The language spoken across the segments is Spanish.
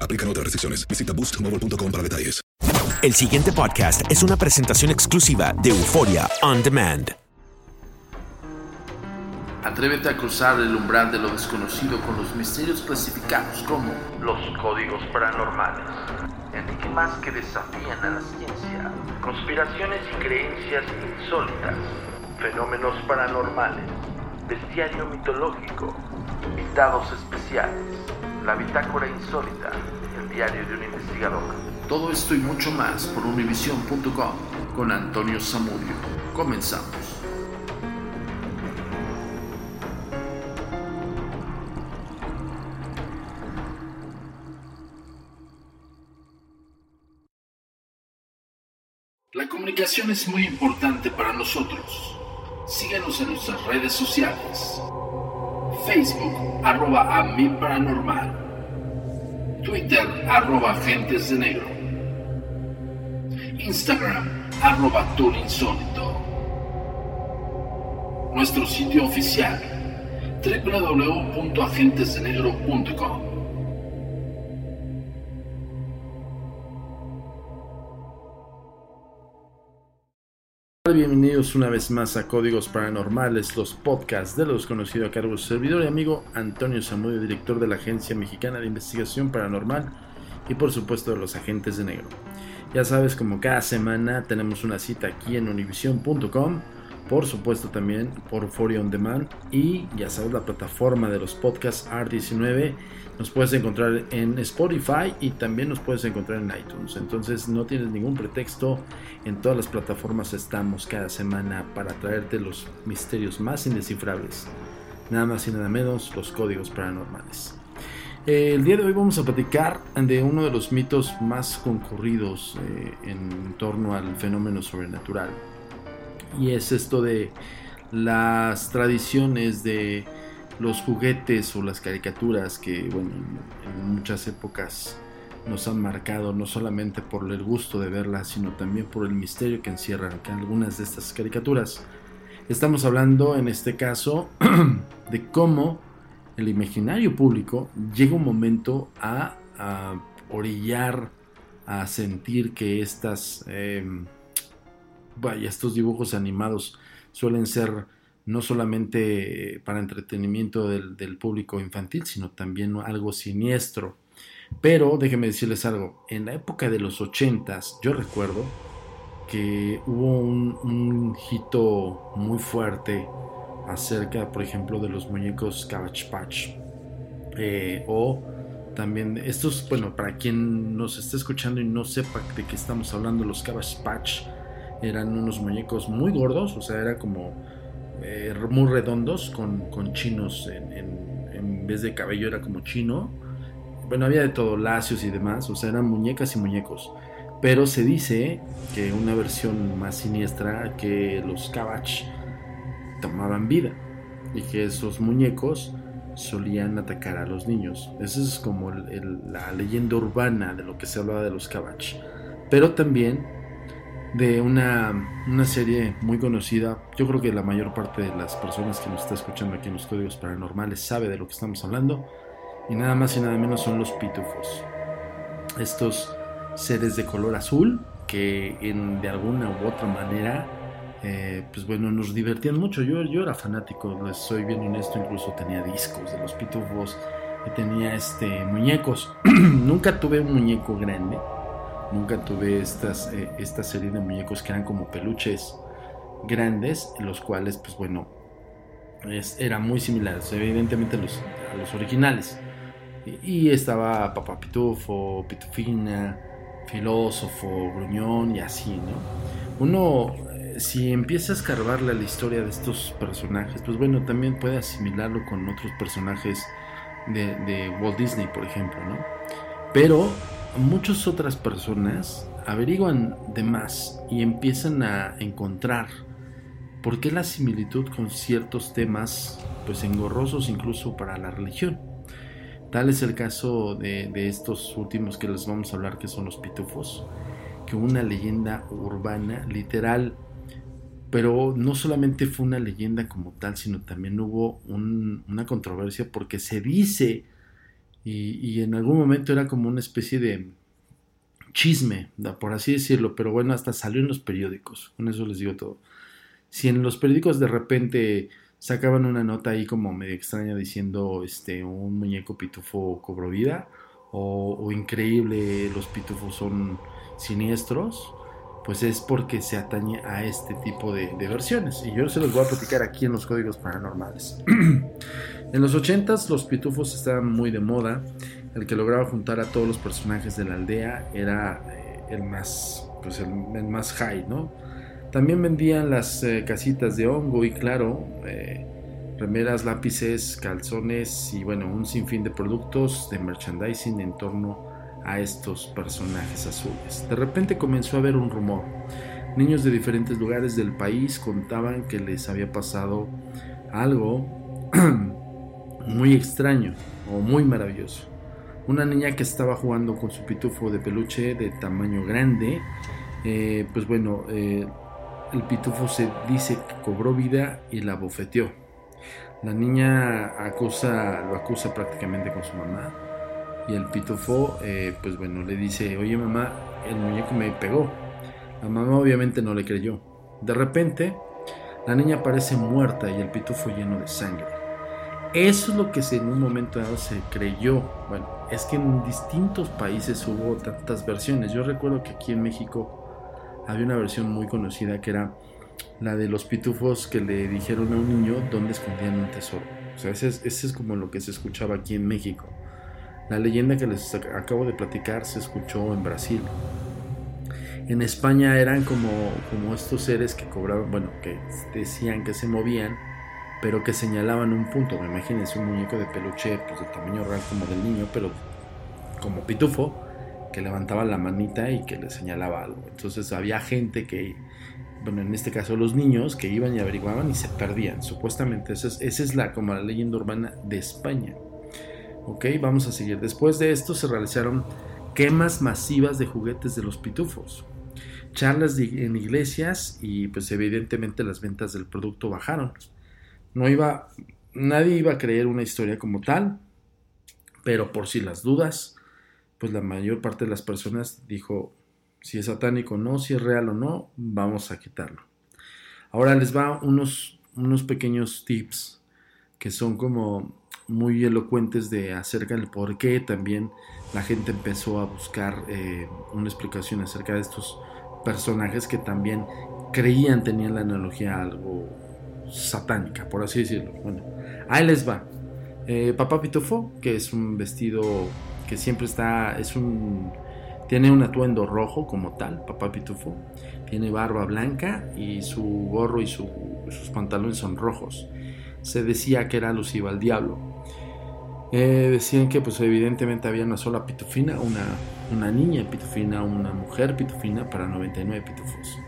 Aplican otras restricciones. Visita boostmobile.com para detalles. El siguiente podcast es una presentación exclusiva de Euforia On Demand. Atrévete a cruzar el umbral de lo desconocido con los misterios clasificados como los códigos paranormales, enigmas que desafían a la ciencia, conspiraciones y creencias insólitas, fenómenos paranormales, bestiario mitológico, invitados especiales, la bitácora insólita, el diario de un investigador. Todo esto y mucho más por univision.com con Antonio Samudio. Comenzamos. La comunicación es muy importante para nosotros. Síguenos en nuestras redes sociales. Facebook, arroba a mi paranormal. Twitter, arroba agentes de negro. Instagram, arroba insólito. Nuestro sitio oficial, www.agentesdenegro.com. Bienvenidos una vez más a Códigos Paranormales, los podcasts de los conocidos a cargo de servidor y amigo Antonio Zamudio, director de la Agencia Mexicana de Investigación Paranormal y por supuesto de los agentes de negro. Ya sabes, como cada semana tenemos una cita aquí en univision.com, por supuesto también por Forio On Demand y ya sabes la plataforma de los podcasts R19 nos puedes encontrar en Spotify y también nos puedes encontrar en iTunes. Entonces no tienes ningún pretexto. En todas las plataformas estamos cada semana para traerte los misterios más indescifrables. Nada más y nada menos los códigos paranormales. El día de hoy vamos a platicar de uno de los mitos más concurridos eh, en torno al fenómeno sobrenatural. Y es esto de las tradiciones de los juguetes o las caricaturas que, bueno, en muchas épocas nos han marcado, no solamente por el gusto de verlas, sino también por el misterio que encierran algunas de estas caricaturas. Estamos hablando en este caso de cómo el imaginario público llega un momento a, orillar, a sentir que estas, eh, vaya, estos dibujos animados suelen ser no solamente para entretenimiento del, del, público infantil, sino también algo siniestro. Pero déjenme decirles algo, en la época de los 80s, yo recuerdo que hubo un, un hito muy fuerte acerca, por ejemplo, de los muñecos Cabbage Patch eh, o También estos, bueno, para quien nos esté escuchando y no sepa de qué estamos hablando, los Cabbage Patch eran unos muñecos muy gordos, o sea, era como eh, muy redondos con, con chinos en, en, vez de cabello era como chino. Bueno, había de todo, lacios y demás, o sea, eran muñecas y muñecos. Pero se dice que una versión más siniestra que los Cabbage tomaban vida y que esos muñecos solían atacar a los niños. Esa es como la leyenda urbana de lo que se hablaba de los Cabbage. Pero también de una, una, serie muy conocida. Yo creo que la mayor parte de las personas que nos está escuchando aquí en los códigos paranormales sabe de lo que estamos hablando. Y nada más y nada menos son los pitufos. Estos seres de color azul que en, de alguna u otra manera eh, pues bueno, nos divertían mucho. Yo, yo era fanático, les soy bien honesto, incluso tenía discos de los pitufos tenía este, muñecos. Nunca tuve un muñeco grande, nunca tuve estas, eh, esta serie de muñecos que eran como peluches grandes, los cuales, pues bueno, es, eran muy similares, evidentemente a los, originales. Y, estaba Papá Pitufo, Pitufina, Filósofo, Gruñón y así, ¿no? Uno si empieza a escarbarle a la historia de estos personajes, pues bueno, también puede asimilarlo con otros personajes de, Walt Disney, por ejemplo, ¿no? Pero muchas otras personas averiguan de más y empiezan a encontrar por qué la similitud con ciertos temas, pues engorrosos incluso para la religión. Tal es el caso de, de estos últimos que les vamos a hablar, que son los pitufos, que una leyenda urbana literal pero no solamente fue una leyenda como tal, sino también hubo un, una controversia porque se dice, y, y, en algún momento era como una especie de chisme, por así decirlo, pero bueno, hasta salió en los periódicos, con eso les digo todo. Si en los periódicos de repente sacaban una nota ahí como medio extraña diciendo este un muñeco pitufo cobró vida o, o increíble los pitufos son siniestros pues es porque se atañe a este tipo de, de, versiones. Y yo se los voy a platicar aquí en los códigos paranormales. en los 80s los pitufos estaban muy de moda. El que lograba juntar a todos los personajes de la aldea era eh, el más, pues el, el, más high, ¿no? También vendían las eh, casitas de hongo y claro, eh, remeras, lápices, calzones y bueno, un sinfín de productos de merchandising en torno a estos personajes azules. De repente comenzó a haber un rumor. Niños de diferentes lugares del país contaban que les había pasado algo muy extraño o muy maravilloso. Una niña que estaba jugando con su pitufo de peluche de tamaño grande, eh, pues bueno, eh, el pitufo se dice que cobró vida y la bofeteó. La niña acusa, lo acusa prácticamente con su mamá y el pitufo, eh, pues bueno, le dice, oye mamá, el muñeco me pegó. La mamá obviamente no le creyó. De repente, la niña aparece muerta y el pitufo lleno de sangre. Eso es lo que en un momento dado se creyó. Bueno, es que en distintos países hubo tantas versiones. Yo recuerdo que aquí en México había una versión muy conocida que era la de los pitufos que le dijeron a un niño dónde escondían un tesoro. O sea, ese es, ese es como lo que se escuchaba aquí en México. La leyenda que les acabo de platicar se escuchó en Brasil. En España eran como, como estos seres que cobraban, bueno, que decían que se movían, pero que señalaban un punto. Imagínense un muñeco de peluche pues, de tamaño real como del niño, pero como pitufo, que levantaba la manita y que le señalaba algo. Entonces había gente que, bueno, en este caso los niños, que iban y averiguaban y se perdían. Supuestamente esa es, esa es la, como la leyenda urbana de España. Ok, vamos a seguir. Después de esto se realizaron quemas masivas de juguetes de los pitufos, charlas en iglesias y pues evidentemente las ventas del producto bajaron. No iba, nadie iba a creer una historia como tal, pero por si las dudas, pues la mayor parte de las personas dijo si es satánico o no, si es real o no, vamos a quitarlo. Ahora les va unos, unos pequeños tips que son como muy elocuentes de acerca del por qué también la gente empezó a buscar eh, una explicación acerca de estos personajes que también creían tenían la analogía algo satánica, por así decirlo. Bueno, ahí les va. Eh, Papá Pitufo, que es un vestido que siempre está, es un, tiene un atuendo rojo como tal, papá pitufo, tiene barba blanca y su gorro y sus pantalones son rojos. Se decía que era alusivo al diablo. Eh, decían que pues evidentemente había una sola pitufina, una, una niña pitufina, una mujer pitufina para 99 pitufos.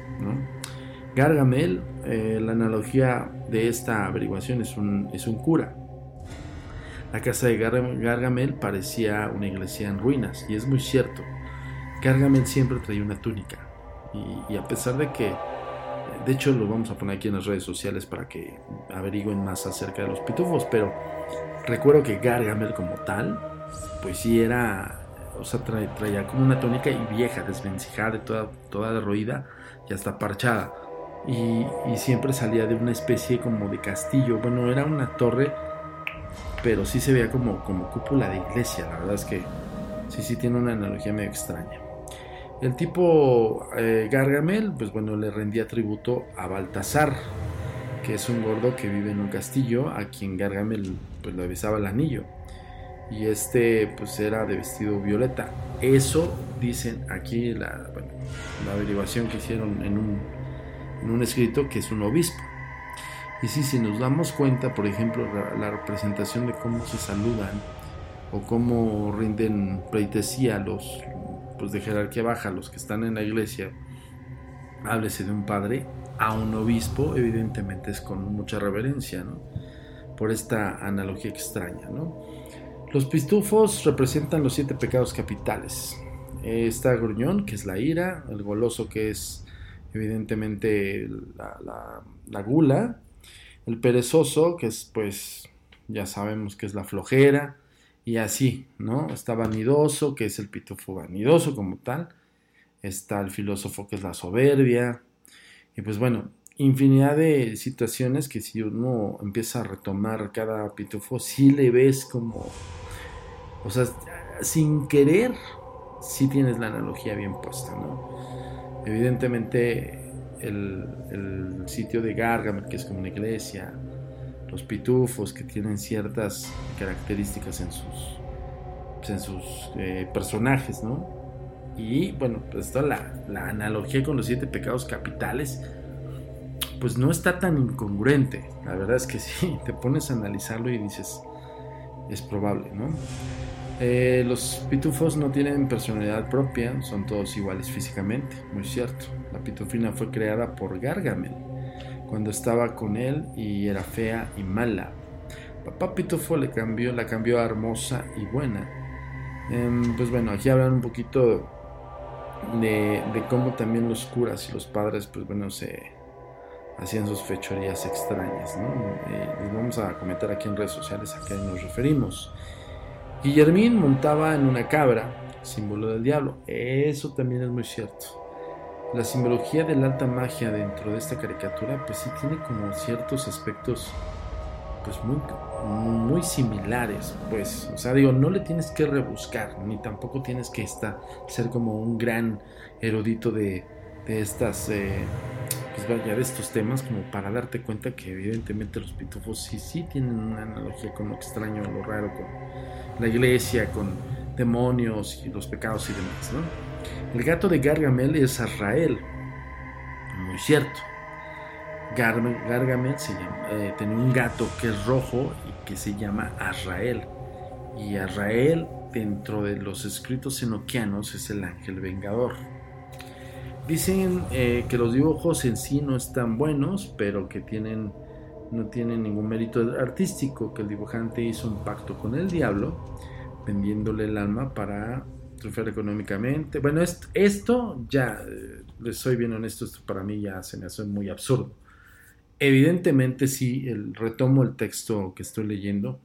Gargamel, eh, la analogía de esta averiguación es un, es un cura. La casa de Gargamel parecía una iglesia en ruinas, y es muy cierto. Gargamel siempre traía una túnica, y, a pesar de que, de hecho lo vamos a poner aquí en las redes sociales para que averigüen más acerca de los pitufos, pero recuerdo que Gargamel como tal, pues sí era, o sea, traía, como una túnica y vieja, desvencijada, toda, toda derroída y hasta parchada. Y, y, siempre salía de una especie como de castillo. Bueno, era una torre, pero sí se veía como, como cúpula de iglesia. La verdad es que sí, sí tiene una analogía medio extraña. El tipo eh, Gargamel, pues bueno, le rendía tributo a Baltasar, que es un gordo que vive en un castillo, a quien Gargamel pues le besaba el anillo. Y este pues era de vestido violeta. Eso dicen aquí la, la averiguación que hicieron en un, en un escrito que es un obispo. Y sí, si nos damos cuenta, por ejemplo, la, representación de cómo se saludan o cómo rinden pleitesía los, pues de jerarquía baja, los que están en la iglesia, háblese de un padre, a un obispo, evidentemente es con mucha reverencia, ¿no? Por esta analogía extraña, ¿no? Los pistufos representan los siete pecados capitales. Está gruñón, que es la ira, el goloso, que es evidentemente la gula, el perezoso, que es pues ya sabemos que es la flojera, y así, ¿no? Está vanidoso, que es el pitufo vanidoso como tal. Está el filósofo, que es la soberbia. Y pues bueno, infinidad de situaciones que si uno empieza a retomar cada pitufo, sí le ves como, o sea, sin querer, sí tienes la analogía bien puesta, ¿no? Evidentemente el, sitio de Gargamel, que es como una iglesia, los pitufos que tienen ciertas características en sus, en sus eh, personajes, ¿no? Y bueno, pues toda la, la, analogía con los siete pecados capitales, pues no está tan incongruente. La verdad es que sí, te pones a analizarlo y dices, es probable, ¿no? Eh, los pitufos no tienen personalidad propia, son todos iguales físicamente, muy cierto. La pitufina fue creada por Gargamel cuando estaba con él y era fea y mala. Papá Pitufo le cambió, la cambió a hermosa y buena. Em, pues bueno, aquí hablan un poquito de, cómo también los curas y los padres, pues bueno, se hacían sus fechorías extrañas, ¿no? Eh, les vamos a comentar aquí en redes sociales a qué nos referimos. Guillermín montaba en una cabra, símbolo del diablo. Eso también es muy cierto la simbología de la alta magia dentro de esta caricatura pues sí tiene como ciertos aspectos pues muy, muy similares pues o sea digo no le tienes que rebuscar ni tampoco tienes que estar, ser como un gran erudito de, de estas eh, pues vaya de estos temas como para darte cuenta que evidentemente los pitufos sí sí tienen una analogía con lo extraño lo raro con la iglesia con demonios y los pecados y demás ¿no? El gato de Gargamel es Azrael. Muy cierto. Gargamel se eh, tiene un gato que es rojo y que se llama Azrael. Y Azrael, dentro de los escritos enoquianos, es el ángel vengador. Dicen eh, que los dibujos en sí no están buenos, pero que tienen, no tienen ningún mérito artístico, que el dibujante hizo un pacto con el diablo, vendiéndole el alma para triunfar económicamente. Bueno, esto, ya, eh, les soy bien honesto, esto para mí ya se me hace muy absurdo. Evidentemente, si el, retomo el texto que estoy leyendo.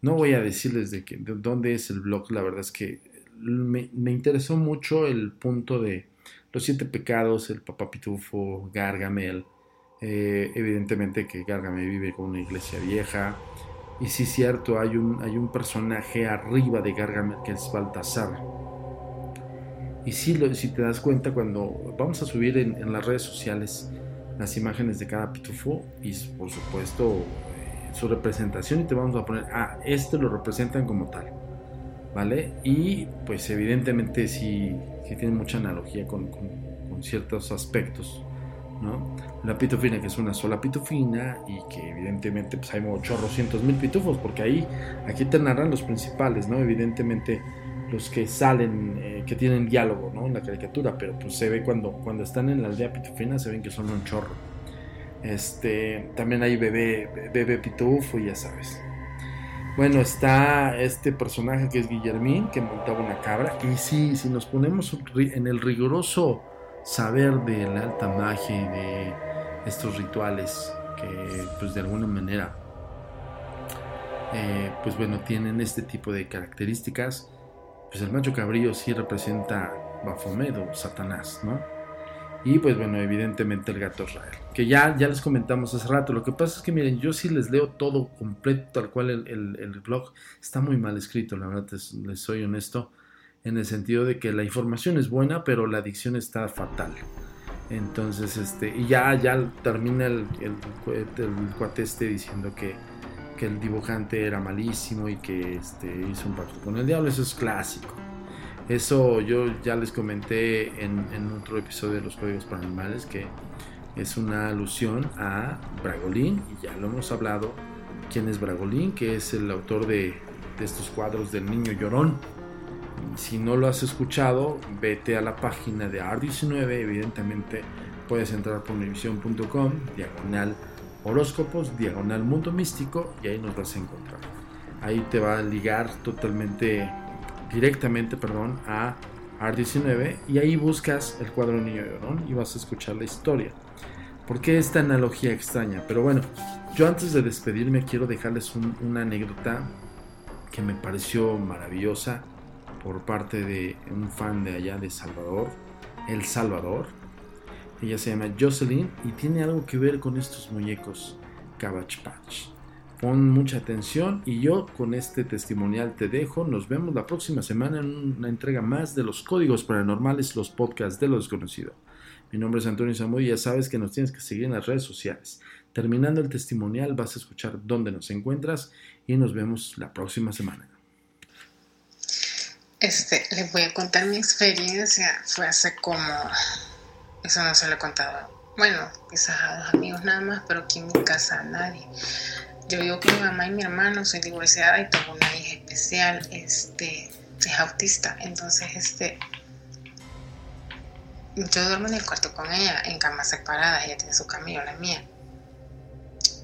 No voy a decirles de, que, de dónde es el blog, la verdad es que me, interesó mucho el punto de los siete pecados, el papá pitufo, Gargamel. Eh, evidentemente que Gargamel vive con una iglesia vieja, y sí cierto, hay un, hay un personaje arriba de Gargamel que es Baltasar. Y sí, lo, si te das cuenta, cuando vamos a subir en, las redes sociales las imágenes de cada pitufo y por supuesto eh, su representación y te vamos a poner, ah, este lo representan como tal. ¿vale? Y pues evidentemente sí, tiene mucha analogía con, ciertos aspectos, ¿no? La pitufina que es una sola pitufina y que evidentemente pues hay chorrocientos mil pitufos porque ahí, aquí te narran los principales, ¿no? Evidentemente los que salen, eh, que tienen diálogo, ¿no? En la caricatura, pero pues se ve cuando, cuando están en la aldea pitufina se ven que son un chorro. Este, también hay bebé, bebé pitufo, ya sabes. Bueno, está este personaje que es Guillermín, que montaba una cabra. Y sí, si nos ponemos en el riguroso saber de la alta magia y de estos rituales que, pues de alguna manera, eh, pues bueno, tienen este tipo de características, pues el macho cabrío sí representa Baphomet o Satanás, ¿no? Y pues bueno, evidentemente el gato Israel, que ya, ya les comentamos hace rato. Lo que pasa es que miren, yo sí les leo todo completo, tal cual el, blog está muy mal escrito, la verdad les, soy honesto, en el sentido de que la información es buena, pero la dicción está fatal. Entonces, este, y ya, ya termina el, el, cuate este diciendo que, que, el dibujante era malísimo y que este, hizo un pacto con el diablo, eso es clásico. Eso yo ya les comenté en, otro episodio de los códigos paranormales que es una alusión a Bragolín y ya lo hemos hablado. ¿Quién es Bragolín? Que es el autor de, estos cuadros del niño llorón. Si no lo has escuchado, vete a la página de AR19. Evidentemente puedes entrar por univisión.com, diagonal horóscopos, diagonal mundo místico y ahí nos vas a encontrar. Ahí te va a ligar totalmente directamente, perdón, a AR19 y ahí buscas el cuadro Niño Llorón y vas a escuchar la historia. ¿Por qué esta analogía extraña? Pero bueno, yo antes de despedirme quiero dejarles una anécdota que me pareció maravillosa por parte de un fan de allá de Salvador, El Salvador. Ella se llama Jocelyn y tiene algo que ver con estos muñecos Cabbage Patch. Pon mucha atención y yo con este testimonial te dejo. Nos vemos la próxima semana en una entrega más de los códigos paranormales, los podcasts de lo desconocido. Mi nombre es Antonio Samuel y ya sabes que nos tienes que seguir en las redes sociales. Terminando el testimonial vas a escuchar dónde nos encuentras y nos vemos la próxima semana. Este, les voy a contar mi experiencia. Fue hace como... Eso no se lo he contado. Bueno, quizás a dos amigos nada más, pero aquí en mi casa a nadie yo vivo con mi mamá y mi hermano, soy divorciada y tengo una hija especial, este, es autista, entonces este, yo duermo en el cuarto con ella, en camas separadas, ella tiene su yo la mía.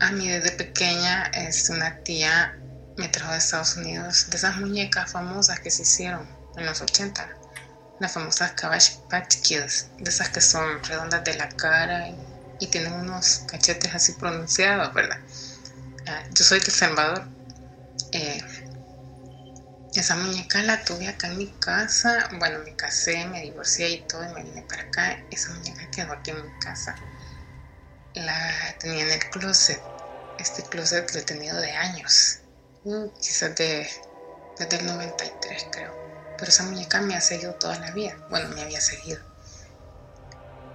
A mí desde pequeña, este, una tía me trajo de Estados Unidos de esas muñecas famosas que se hicieron en los 80, las famosas Cabbage Patch Kids, de esas que son redondas de la cara y, tienen unos cachetes así pronunciados, ¿verdad? Ah, yo soy de Salvador. Eh, esa muñeca la tuve acá en mi casa. Bueno, me casé, me divorcié y todo, y me vine para acá. Esa muñeca quedó aquí en mi casa. La tenía en el closet. Este closet lo he tenido de años. Uh, quizás de, desde el 93, creo. Pero esa muñeca me ha seguido toda la vida. Bueno, me había seguido.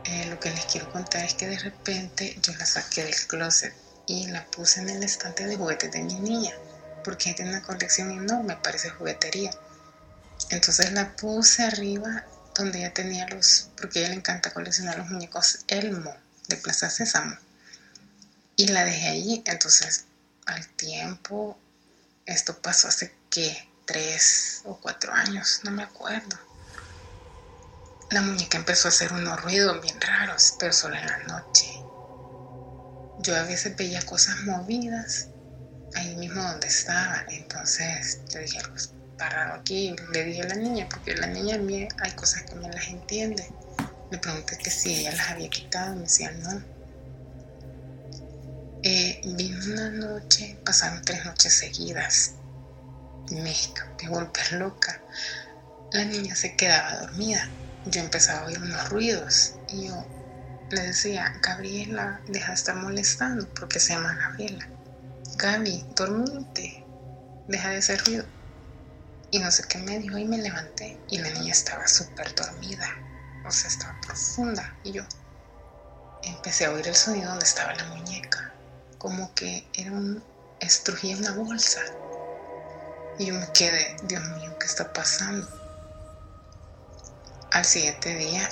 Eh, lo que les quiero contar es que de repente yo la saqué del closet y la puse en el estante de juguetes de mi niña, porque tiene una colección enorme, parece juguetería. Entonces la puse arriba donde ella tenía los, porque a ella le encanta coleccionar los muñecos Elmo de Plaza Sésamo. Y la dejé allí. Entonces, al tiempo, esto pasó hace que tres o cuatro años, no me acuerdo. La muñeca empezó a hacer unos ruidos bien raros, pero solo en la noche yo a veces veía cosas movidas ahí mismo donde estaba. Entonces yo dije, pues parado aquí. Le dije a la niña, porque la niña a mí hay cosas que me las entiende. Le pregunté que si ella las había quitado, me decía no. Eh, una noche, pasaron tres noches seguidas. Me, me volver loca. La niña se quedaba dormida. Yo empezaba a oír unos ruidos y yo le decía, Gabriela, deja de estar molestando porque se llama Gabriela. Gaby, dormite, deja de hacer ruido. Y no sé qué me dijo y me levanté y la niña estaba súper dormida, o sea, estaba profunda. Y yo empecé a oír el sonido donde estaba la muñeca, como que era un, estrujía una bolsa. Y yo me quedé, Dios mío, ¿qué está pasando? Al siguiente día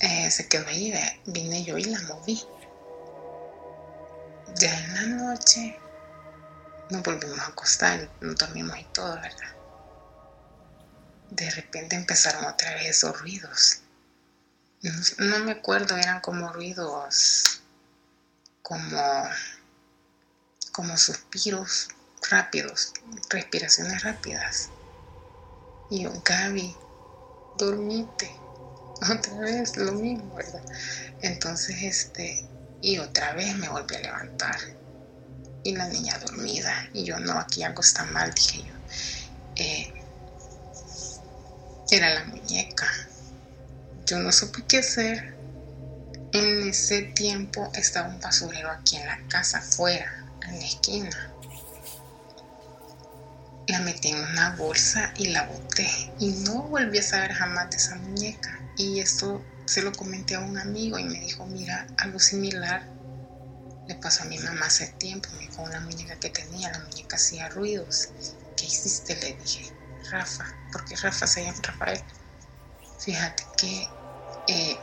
eh, se quedó ahí, vine yo y la moví. Ya en la noche nos volvimos a acostar, nos dormimos y todo, ¿verdad? De repente empezaron otra vez esos ruidos. No, me acuerdo, eran como ruidos, como, como suspiros rápidos, respiraciones rápidas. Y yo, Gaby, dormite. Otra vez lo mismo, ¿verdad? Entonces, este, y otra vez me volví a levantar. Y la niña dormida. Y yo, no, aquí algo está mal, dije yo. Eh, era la muñeca. Yo no supe qué hacer. En ese tiempo estaba un basurero aquí en la casa, afuera, en la esquina. La metí en una bolsa y la boté. Y no volví a saber jamás de esa muñeca. Y esto se lo comenté a un amigo y me dijo, mira, algo similar le pasó a mi mamá hace tiempo. Me dijo una muñeca que tenía, la muñeca hacía ruidos. ¿Qué hiciste? Le dije, Rafa, porque Rafa se llama Rafael. Fíjate que eh,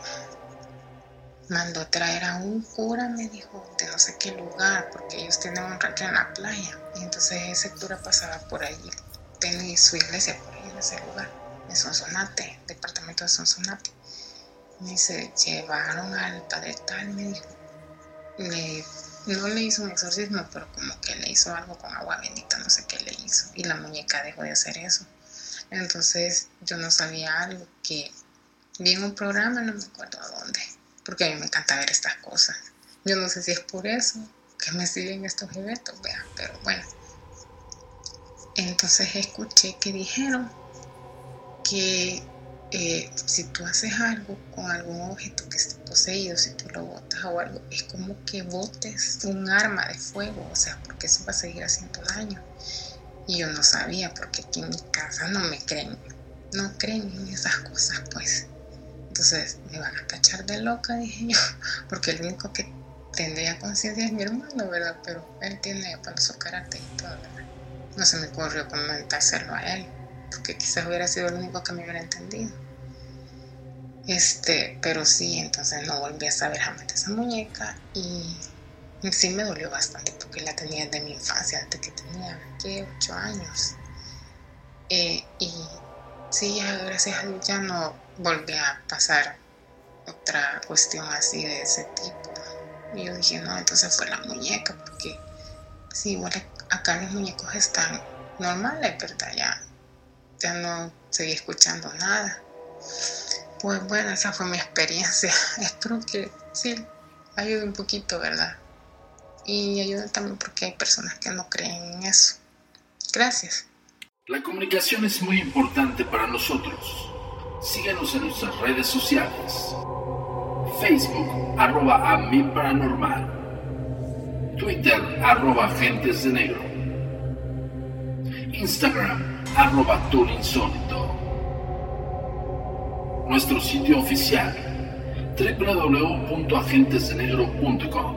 mandó traer a un cura, me dijo, de no sé qué lugar, porque ellos tienen un rancho en la playa. Y entonces ese cura pasaba por allí, tenía su iglesia por ahí en ese lugar, en Sonsonate, departamento de Sonsonate. Me dice, llevaron al padre tal, me dijo, no le hizo un exorcismo, pero como que le hizo algo con agua bendita, no sé qué le hizo. Y la muñeca dejó de hacer eso. Entonces yo no sabía algo que vi en un programa, no me acuerdo a dónde, porque a mí me encanta ver estas cosas. Yo no sé si es por eso que me siguen estos eventos, vean, pero bueno. Entonces escuché que dijeron que eh, si tú haces algo con algún objeto que esté poseído, si tú lo botas o algo, es como que botes un arma de fuego, o sea, porque eso va a seguir haciendo daño. Y yo no sabía, porque aquí en mi casa no me creen, no creen en esas cosas, pues. Entonces me van a cachar de loca, dije yo, porque el único que tendría conciencia es mi hermano, ¿verdad? Pero él tiene para su carácter y todo, ¿verdad? No se me ocurrió comentárselo a él, porque quizás hubiera sido el único que me hubiera entendido. Este, pero sí, entonces no volví a saber jamás de esa muñeca y sí me dolió bastante porque la tenía desde mi infancia, desde que tenía, ¿qué? 8 años. Eh, y sí, gracias a Dios ya no volví a pasar otra cuestión así de ese tipo. Y yo dije, no, entonces fue la muñeca, porque sí, igual acá los muñecos están normales, ¿verdad? Ya, ya no seguí escuchando nada. Pues bueno, esa fue mi experiencia. Espero que sí ayude un poquito, ¿verdad? y ayuda también porque hay personas que no creen en eso. Gracias. La comunicación es muy importante para nosotros. Síguenos en nuestras redes sociales. Facebook, arroba a mi paranormal. Twitter, arroba agentes de negro. Instagram, arroba insólito. Nuestro sitio oficial, www.agentesdenegro.com.